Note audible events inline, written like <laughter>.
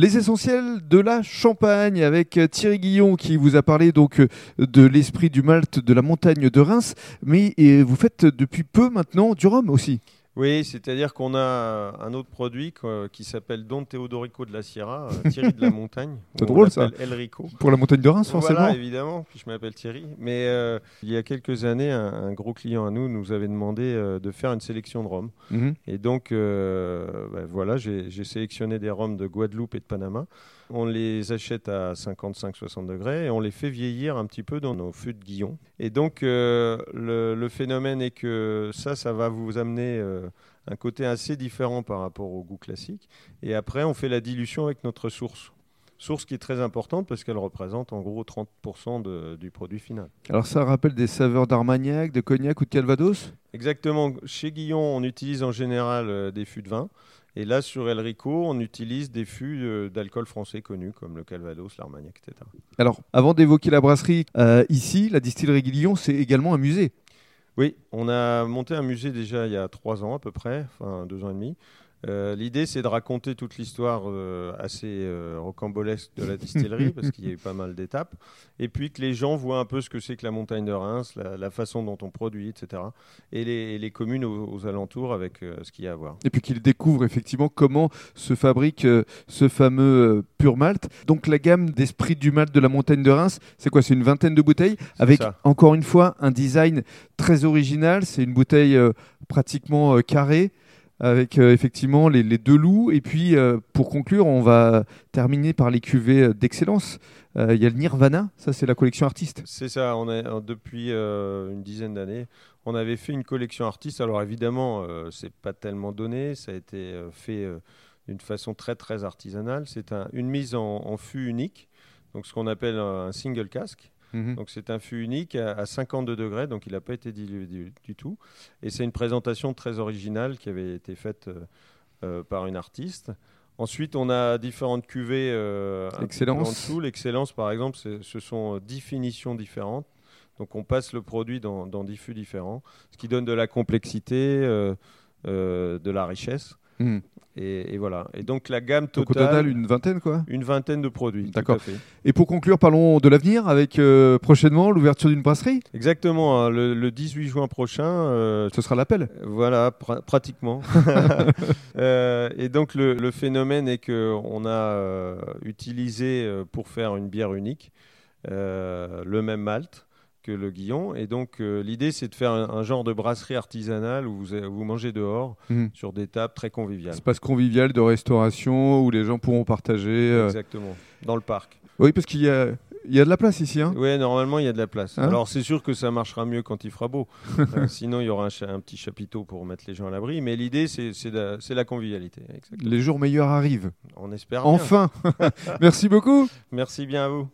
Les essentiels de la Champagne avec Thierry Guillon qui vous a parlé donc de l'esprit du Malte de la montagne de Reims, mais vous faites depuis peu maintenant du rhum aussi. Oui, c'est-à-dire qu'on a un autre produit qui s'appelle Don Teodorico de la Sierra, euh, <laughs> Thierry de la Montagne. C'est drôle ça. El Rico. Pour la montagne de Reims, forcément. Voilà, évidemment. Puis je m'appelle Thierry. Mais euh, il y a quelques années, un, gros client à nous nous avait demandé euh, de faire une sélection de rhum. Mhm. Et donc, ben voilà, j'ai sélectionné des rhums de Guadeloupe et de Panama. On les achète à 55-60 degrés et on les fait vieillir un petit peu dans nos fûts de Guillon. Et donc, le, le, phénomène est que ça, ça va vous amener un côté assez différent par rapport au goût classique. Et après, on fait la dilution avec notre source. Source qui est très importante parce qu'elle représente en gros 30% du produit final. Alors ça rappelle des saveurs d'Armagnac, de cognac ou de Calvados? Exactement. Chez Guillon, on utilise en général euh, des fûts de vin. Et là, sur El Rico, on utilise des fûts euh, d'alcool français connus comme le Calvados, l'Armagnac, etc. Alors, avant d'évoquer la brasserie, euh, ici, la distillerie Guillon, c'est également un musée. Oui, on a monté un musée déjà il y a trois ans à peu près, enfin deux ans et demi, euh, l'idée, c'est de raconter toute l'histoire euh, assez euh, rocambolesque de la distillerie, <laughs> parce qu'il y a eu pas mal d'étapes, et puis que les gens voient un peu ce que c'est que la montagne de Reims, la, façon dont on produit, etc. Et les, communes aux, alentours avec ce qu'il y a à voir. Et puis qu'ils découvrent effectivement comment se fabrique ce fameux pur malt. Donc la gamme d'esprit du malt de la montagne de Reims, c'est quoi? C'est une vingtaine de bouteilles, avec encore une fois un design très original. C'est une bouteille pratiquement carrée avec euh, effectivement les, deux loups. Et puis, euh, pour conclure, on va terminer par les cuvées euh, d'excellence. Il y a le Nirvana, ça c'est la collection artiste. C'est ça, depuis une dizaine d'années, on avait fait une collection artiste. Alors évidemment, c'est pas tellement donné, ça a été fait d'une façon très très artisanale. C'est une mise en, en, fût unique, donc ce qu'on appelle un single casque. Mhm. Donc c'est un fût unique à, 52 degrés, donc il n'a pas été dilué du, tout. Et c'est une présentation très originale qui avait été faite euh, euh, par une artiste. Ensuite, on a différentes cuvées euh, Excellence. en dessous. L'excellence, par exemple, ce sont 10 finitions différentes. Donc on passe le produit dans, dans 10 fûts différents, ce qui donne de la complexité, de la richesse. Mhm. Et, voilà. Et donc la gamme totale. au total, une vingtaine, quoi Une vingtaine de produits. D'accord. Et pour conclure, parlons de l'avenir avec euh, prochainement l'ouverture d'une brasserie. Exactement. Hein. le, 18 juin prochain. Euh, Ce sera l'appel. Voilà, pratiquement. <laughs> <laughs> Euh, et donc le, le phénomène est qu'on a utilisé pour faire une bière unique le même malt que le Guillon. Et donc, euh, l'idée, c'est de faire un, genre de brasserie artisanale où vous, vous mangez dehors mhm. sur des tables très conviviales. Espace convivial de restauration où les gens pourront partager. Euh, Exactement, dans le parc. Oui, parce qu'il y a, il y a de la place ici. Hein oui, normalement, il y a de la place. Hein Alors, c'est sûr que ça marchera mieux quand il fera beau. <laughs> Euh, sinon, il y aura un, petit chapiteau pour mettre les gens à l'abri. Mais l'idée, c'est la, la, convivialité. Les jours meilleurs arrivent. On espère. Enfin <laughs> <laughs> Merci beaucoup. Merci bien à vous.